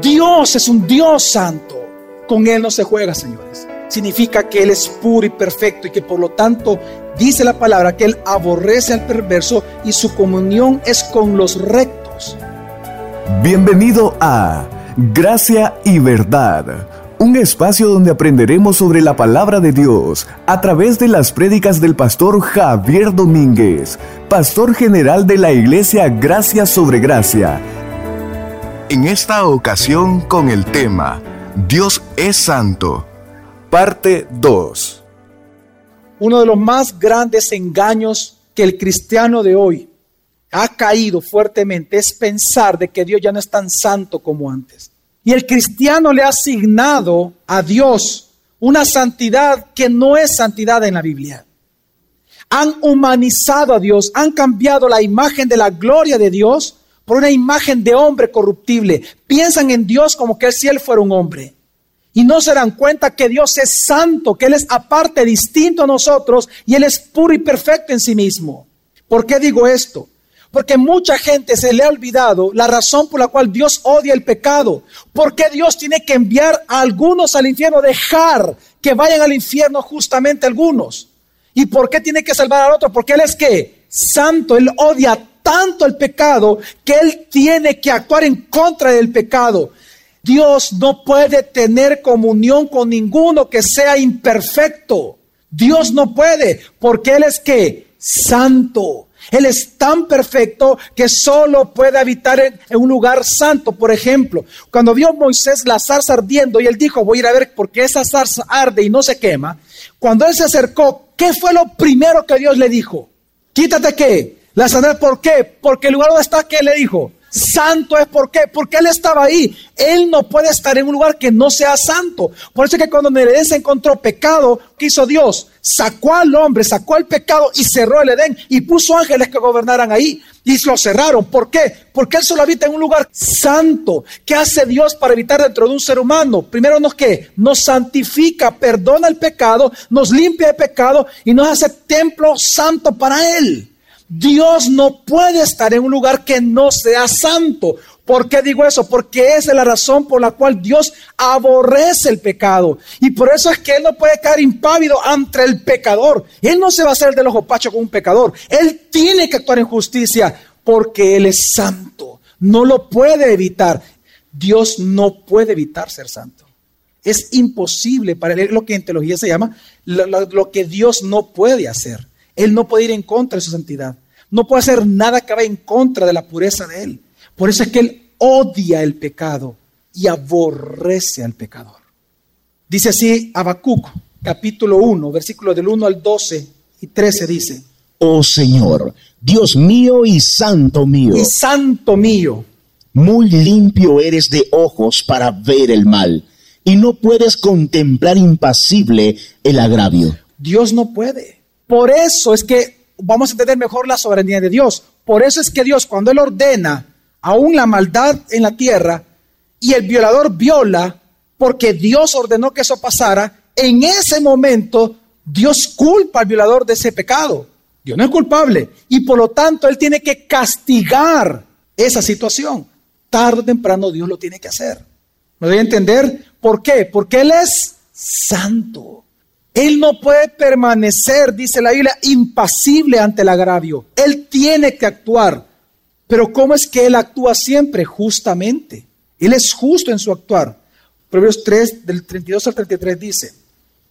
Dios es un Dios santo. Con Él no se juega, señores. Significa que Él es puro y perfecto y que por lo tanto dice la palabra que Él aborrece al perverso y su comunión es con los rectos. Bienvenido a Gracia y Verdad, un espacio donde aprenderemos sobre la palabra de Dios a través de las prédicas del pastor Javier Domínguez, pastor general de la iglesia Gracia sobre Gracia. En esta ocasión con el tema Dios es Santo, parte 2. Uno de los más grandes engaños que el cristiano de hoy ha caído fuertemente es pensar de que Dios ya no es tan santo como antes. Y el cristiano le ha asignado a Dios una santidad que no es santidad en la Biblia. Han humanizado a Dios, han cambiado la imagen de la gloria de Dios por una imagen de hombre corruptible. Piensan en Dios como que si Él fuera un hombre. Y no se dan cuenta que Dios es santo, que Él es aparte, distinto a nosotros, y Él es puro y perfecto en sí mismo. ¿Por qué digo esto? Porque mucha gente se le ha olvidado la razón por la cual Dios odia el pecado. ¿Por qué Dios tiene que enviar a algunos al infierno, dejar que vayan al infierno justamente algunos? ¿Y por qué tiene que salvar al otro? Porque Él es que santo, Él odia tanto el pecado que Él tiene que actuar en contra del pecado. Dios no puede tener comunión con ninguno que sea imperfecto. Dios no puede, porque Él es que santo. Él es tan perfecto que solo puede habitar en, un lugar santo. Por ejemplo, cuando vio Moisés la zarza ardiendo y él dijo, voy a ir a ver por qué esa zarza arde y no se quema. Cuando él se acercó, ¿qué fue lo primero que Dios le dijo? Quítate qué? La sandal, ¿por qué? Porque el lugar donde está, ¿qué le dijo? Santo es por qué, porque él estaba ahí. Él no puede estar en un lugar que no sea santo. Por eso es que cuando en se encontró pecado, ¿qué hizo Dios? Sacó al hombre, sacó el pecado y cerró el Edén y puso ángeles que gobernaran ahí y lo cerraron. ¿Por qué? Porque él solo habita en un lugar santo. ¿Qué hace Dios para evitar dentro de un ser humano? Primero nos que nos santifica, perdona el pecado, nos limpia de pecado y nos hace templo santo para él. Dios no puede estar en un lugar que no sea santo. ¿Por qué digo eso? Porque esa es la razón por la cual Dios aborrece el pecado. Y por eso es que Él no puede caer impávido ante el pecador. Él no se va a hacer del ojo pacho con un pecador. Él tiene que actuar en justicia porque Él es santo. No lo puede evitar. Dios no puede evitar ser santo. Es imposible para él, lo que en teología se llama lo, lo que Dios no puede hacer. Él no puede ir en contra de su santidad. No puede hacer nada que vaya en contra de la pureza de Él. Por eso es que Él odia el pecado y aborrece al pecador. Dice así Habacuc, capítulo 1, versículo del 1 al 12 y 13 dice. Oh Señor, Dios mío y santo mío. Y santo mío. Muy limpio eres de ojos para ver el mal, y no puedes contemplar impasible el agravio. Dios no puede. Por eso es que vamos a entender mejor la soberanía de Dios. Por eso es que Dios, cuando Él ordena aún la maldad en la tierra y el violador viola, porque Dios ordenó que eso pasara, en ese momento Dios culpa al violador de ese pecado. Dios no es culpable. Y por lo tanto Él tiene que castigar esa situación. Tarde o temprano Dios lo tiene que hacer. ¿Me voy a entender? ¿Por qué? Porque Él es santo. Él no puede permanecer, dice la Biblia, impasible ante el agravio. Él tiene que actuar. Pero ¿cómo es que Él actúa siempre? Justamente. Él es justo en su actuar. Proverbios 3, del 32 al 33 dice.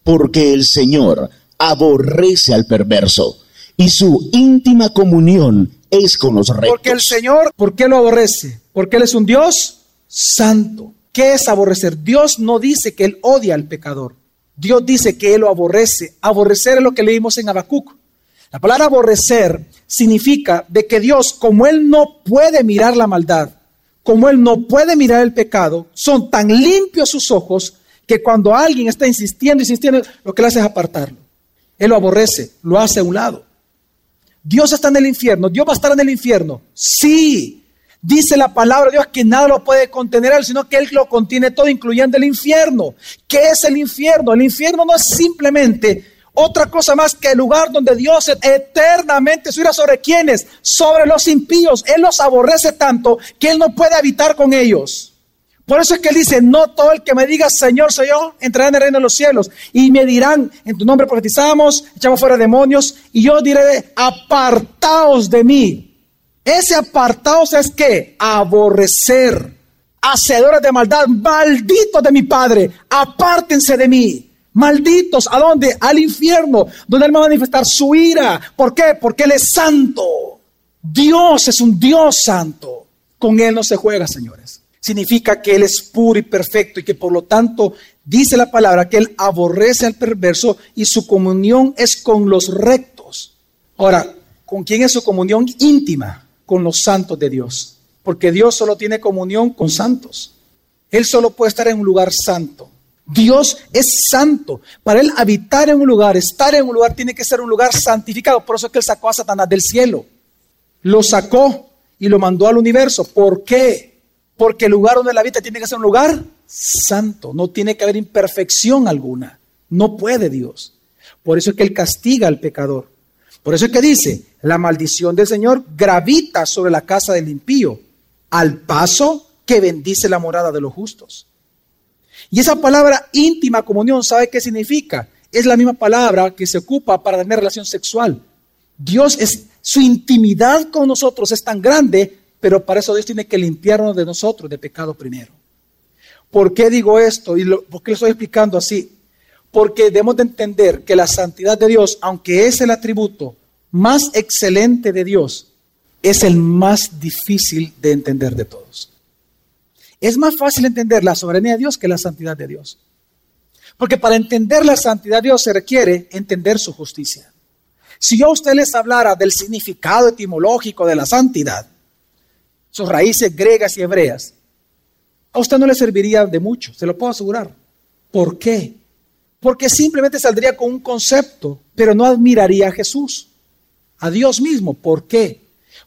Porque el Señor aborrece al perverso y su íntima comunión es con los rectos. Porque el Señor, ¿por qué lo aborrece? Porque Él es un Dios santo. ¿Qué es aborrecer? Dios no dice que Él odia al pecador. Dios dice que Él lo aborrece. Aborrecer es lo que leímos en Habacuc. La palabra aborrecer significa de que Dios, como Él no puede mirar la maldad, como Él no puede mirar el pecado, son tan limpios sus ojos que cuando alguien está insistiendo, insistiendo, lo que le hace es apartarlo. Él lo aborrece, lo hace a un lado. Dios está en el infierno, Dios va a estar en el infierno. Sí, Dice la palabra de Dios que nada lo puede contener él, sino que él lo contiene todo, incluyendo el infierno. ¿Qué es el infierno? El infierno no es simplemente otra cosa más que el lugar donde Dios eternamente subirá sobre quienes, sobre los impíos. Él los aborrece tanto que él no puede habitar con ellos. Por eso es que él dice, no todo el que me diga Señor yo, entrará en el reino de los cielos. Y me dirán, en tu nombre profetizamos, echamos fuera demonios, y yo diré, apartaos de mí. Ese apartaos es que aborrecer, hacedores de maldad, malditos de mi Padre, apártense de mí. Malditos, ¿a dónde? Al infierno, donde Él va a manifestar su ira. ¿Por qué? Porque Él es santo. Dios es un Dios santo. Con Él no se juega, señores significa que Él es puro y perfecto y que por lo tanto dice la palabra que Él aborrece al perverso y su comunión es con los rectos. Ahora, ¿con quién es su comunión íntima? Con los santos de Dios. Porque Dios solo tiene comunión con santos. Él solo puede estar en un lugar santo. Dios es santo. Para Él habitar en un lugar, estar en un lugar, tiene que ser un lugar santificado. Por eso es que Él sacó a Satanás del cielo. Lo sacó y lo mandó al universo. ¿Por qué? Porque el lugar donde la vida tiene que ser un lugar santo. No tiene que haber imperfección alguna. No puede Dios. Por eso es que Él castiga al pecador. Por eso es que dice, la maldición del Señor gravita sobre la casa del impío, al paso que bendice la morada de los justos. Y esa palabra íntima comunión, ¿sabe qué significa? Es la misma palabra que se ocupa para tener relación sexual. Dios es, su intimidad con nosotros es tan grande pero para eso Dios tiene que limpiarnos de nosotros de pecado primero. ¿Por qué digo esto? ¿Y por qué lo estoy explicando así? Porque debemos de entender que la santidad de Dios, aunque es el atributo más excelente de Dios, es el más difícil de entender de todos. Es más fácil entender la soberanía de Dios que la santidad de Dios. Porque para entender la santidad de Dios se requiere entender su justicia. Si yo a usted les hablara del significado etimológico de la santidad, sus raíces griegas y hebreas, a usted no le serviría de mucho, se lo puedo asegurar. ¿Por qué? Porque simplemente saldría con un concepto, pero no admiraría a Jesús, a Dios mismo. ¿Por qué?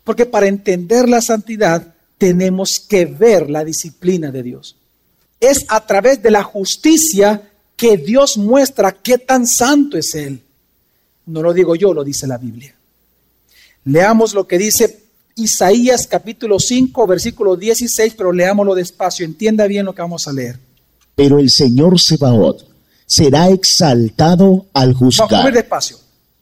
Porque para entender la santidad tenemos que ver la disciplina de Dios. Es a través de la justicia que Dios muestra qué tan santo es Él. No lo digo yo, lo dice la Biblia. Leamos lo que dice Isaías capítulo 5, versículo 16, pero leámoslo despacio, entienda bien lo que vamos a leer. Pero el Señor Sebaot será exaltado al juzgar. Vamos a despacio.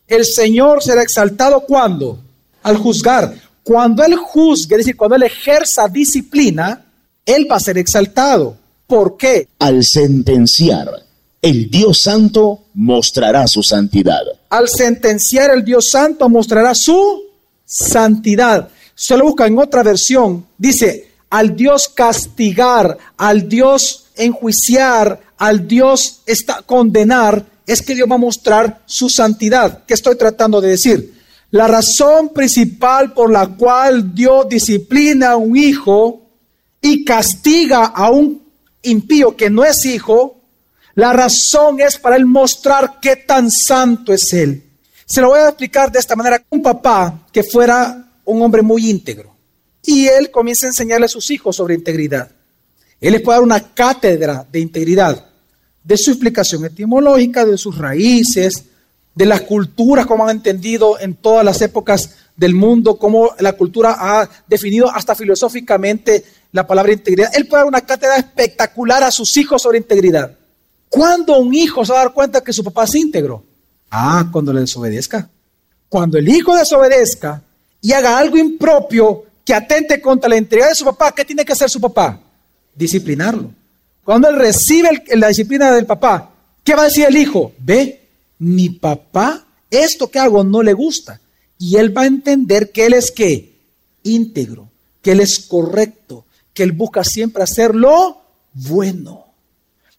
El Señor será exaltado cuando? Al juzgar. Cuando Él juzgue, es decir, cuando Él ejerza disciplina, Él va a ser exaltado. ¿Por qué? Al sentenciar, el Dios Santo mostrará su santidad. Al sentenciar, el Dios Santo mostrará su santidad se lo busca en otra versión, dice, al Dios castigar, al Dios enjuiciar, al Dios condenar, es que Dios va a mostrar su santidad. ¿Qué estoy tratando de decir? La razón principal por la cual Dios disciplina a un hijo y castiga a un impío que no es hijo, la razón es para él mostrar qué tan santo es él. Se lo voy a explicar de esta manera. Un papá que fuera un hombre muy íntegro. Y él comienza a enseñarle a sus hijos sobre integridad. Él les puede dar una cátedra de integridad, de su explicación etimológica, de sus raíces, de las culturas, como han entendido en todas las épocas del mundo, cómo la cultura ha definido hasta filosóficamente la palabra integridad. Él puede dar una cátedra espectacular a sus hijos sobre integridad. ¿Cuándo un hijo se va a dar cuenta que su papá es íntegro? Ah, cuando le desobedezca. Cuando el hijo desobedezca, y haga algo impropio que atente contra la integridad de su papá, ¿qué tiene que hacer su papá? Disciplinarlo. Cuando él recibe la disciplina del papá, ¿qué va a decir el hijo? Ve, mi papá, esto que hago no le gusta. Y él va a entender que él es qué? Íntegro, que él es correcto, que él busca siempre hacer lo bueno.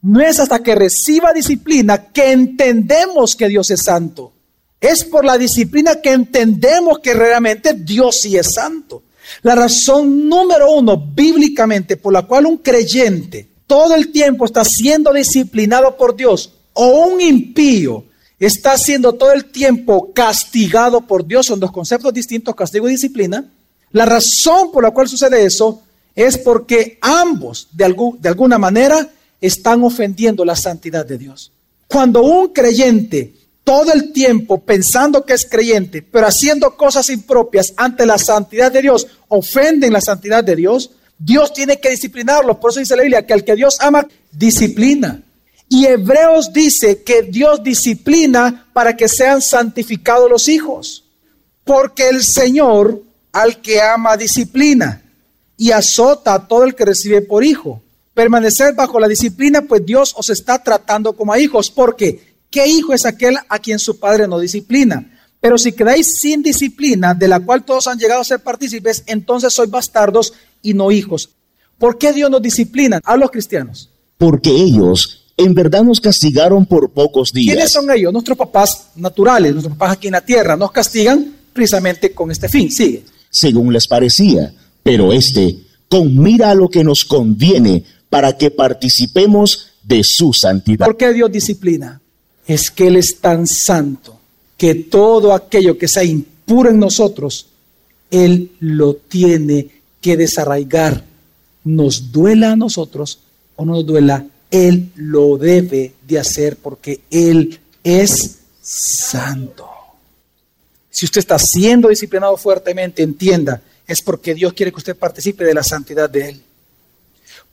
No es hasta que reciba disciplina que entendemos que Dios es santo. Es por la disciplina que entendemos que realmente Dios sí es santo. La razón número uno bíblicamente por la cual un creyente todo el tiempo está siendo disciplinado por Dios o un impío está siendo todo el tiempo castigado por Dios, son dos conceptos distintos, castigo y disciplina. La razón por la cual sucede eso es porque ambos de, de alguna manera están ofendiendo la santidad de Dios. Cuando un creyente todo el tiempo pensando que es creyente, pero haciendo cosas impropias ante la santidad de Dios, ofenden la santidad de Dios, Dios tiene que disciplinarlos. Por eso dice la Biblia que al que Dios ama, disciplina. Y Hebreos dice que Dios disciplina para que sean santificados los hijos. Porque el Señor al que ama disciplina y azota a todo el que recibe por hijo. Permanecer bajo la disciplina, pues Dios os está tratando como a hijos. Porque, ¿qué hijo es aquel a quien su padre no disciplina? Pero si quedáis sin disciplina, de la cual todos han llegado a ser partícipes, entonces sois bastardos y no hijos. ¿Por qué Dios nos disciplina a los cristianos? Porque ellos en verdad nos castigaron por pocos días. ¿Quiénes son ellos? Nuestros papás naturales, nuestros papás aquí en la tierra. Nos castigan precisamente con este fin. Sigue. Según les parecía, pero este, con mira a lo que nos conviene para que participemos de su santidad. ¿Por qué Dios disciplina? Es que Él es tan santo que todo aquello que sea impuro en nosotros, Él lo tiene que desarraigar. Nos duela a nosotros o no nos duela, Él lo debe de hacer porque Él es santo. Si usted está siendo disciplinado fuertemente, entienda, es porque Dios quiere que usted participe de la santidad de Él.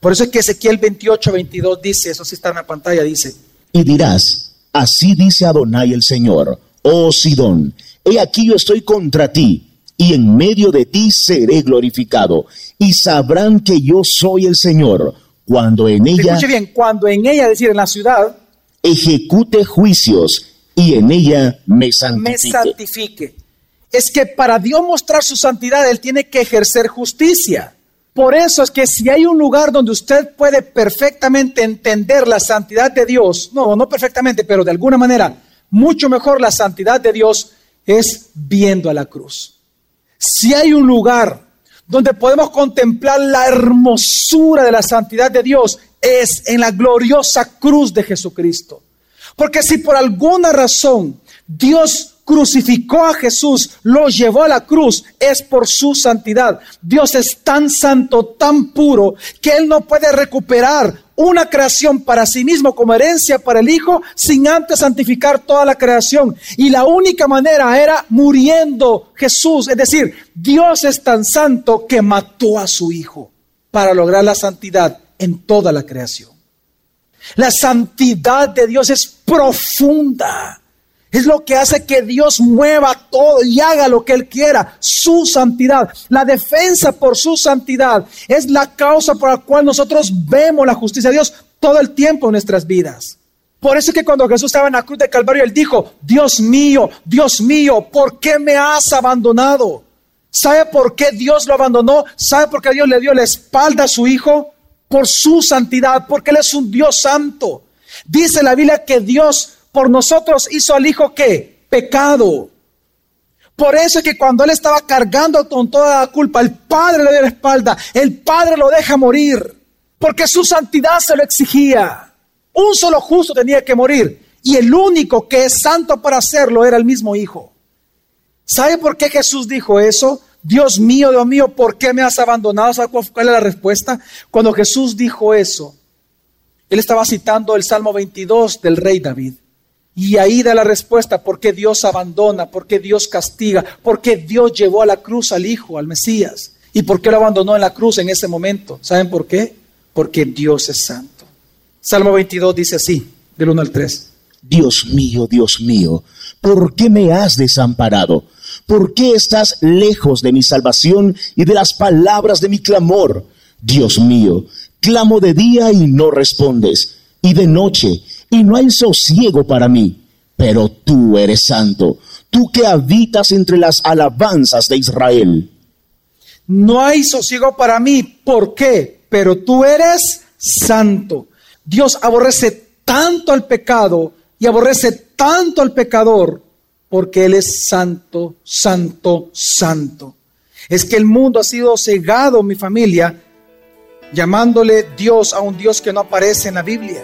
Por eso es que Ezequiel 28, 22 dice, eso sí está en la pantalla, dice. Y dirás, así dice Adonai el Señor, oh Sidón, he aquí yo estoy contra ti, y en medio de ti seré glorificado, y sabrán que yo soy el Señor, cuando en ella... Escuche bien, cuando en ella, es decir, en la ciudad, ejecute juicios, y en ella me santifique. me santifique. Es que para Dios mostrar su santidad, Él tiene que ejercer justicia. Por eso es que si hay un lugar donde usted puede perfectamente entender la santidad de Dios, no, no perfectamente, pero de alguna manera, mucho mejor la santidad de Dios es viendo a la cruz. Si hay un lugar donde podemos contemplar la hermosura de la santidad de Dios, es en la gloriosa cruz de Jesucristo. Porque si por alguna razón Dios crucificó a Jesús, lo llevó a la cruz, es por su santidad. Dios es tan santo, tan puro, que Él no puede recuperar una creación para sí mismo como herencia para el Hijo sin antes santificar toda la creación. Y la única manera era muriendo Jesús. Es decir, Dios es tan santo que mató a su Hijo para lograr la santidad en toda la creación. La santidad de Dios es profunda. Es lo que hace que Dios mueva todo y haga lo que Él quiera. Su santidad. La defensa por su santidad es la causa por la cual nosotros vemos la justicia de Dios todo el tiempo en nuestras vidas. Por eso es que cuando Jesús estaba en la cruz de Calvario, Él dijo, Dios mío, Dios mío, ¿por qué me has abandonado? ¿Sabe por qué Dios lo abandonó? ¿Sabe por qué Dios le dio la espalda a su Hijo? Por su santidad, porque Él es un Dios santo. Dice la Biblia que Dios por nosotros hizo al Hijo que pecado. Por eso es que cuando Él estaba cargando con toda la culpa, el Padre le dio la espalda, el Padre lo deja morir, porque su santidad se lo exigía. Un solo justo tenía que morir, y el único que es santo para hacerlo era el mismo Hijo. ¿Sabe por qué Jesús dijo eso? Dios mío, Dios mío, ¿por qué me has abandonado? ¿Sabe cuál es la respuesta? Cuando Jesús dijo eso, Él estaba citando el Salmo 22 del rey David. Y ahí da la respuesta, ¿por qué Dios abandona? ¿Por qué Dios castiga? ¿Por qué Dios llevó a la cruz al Hijo, al Mesías? ¿Y por qué lo abandonó en la cruz en ese momento? ¿Saben por qué? Porque Dios es santo. Salmo 22 dice así, del 1 al 3. Dios mío, Dios mío, ¿por qué me has desamparado? ¿Por qué estás lejos de mi salvación y de las palabras de mi clamor? Dios mío, clamo de día y no respondes, y de noche y no hay sosiego para mí. Pero tú eres santo, tú que habitas entre las alabanzas de Israel. No hay sosiego para mí. ¿Por qué? Pero tú eres santo. Dios aborrece tanto al pecado y aborrece tanto al pecador porque Él es santo, santo, santo. Es que el mundo ha sido cegado, mi familia, llamándole Dios a un Dios que no aparece en la Biblia.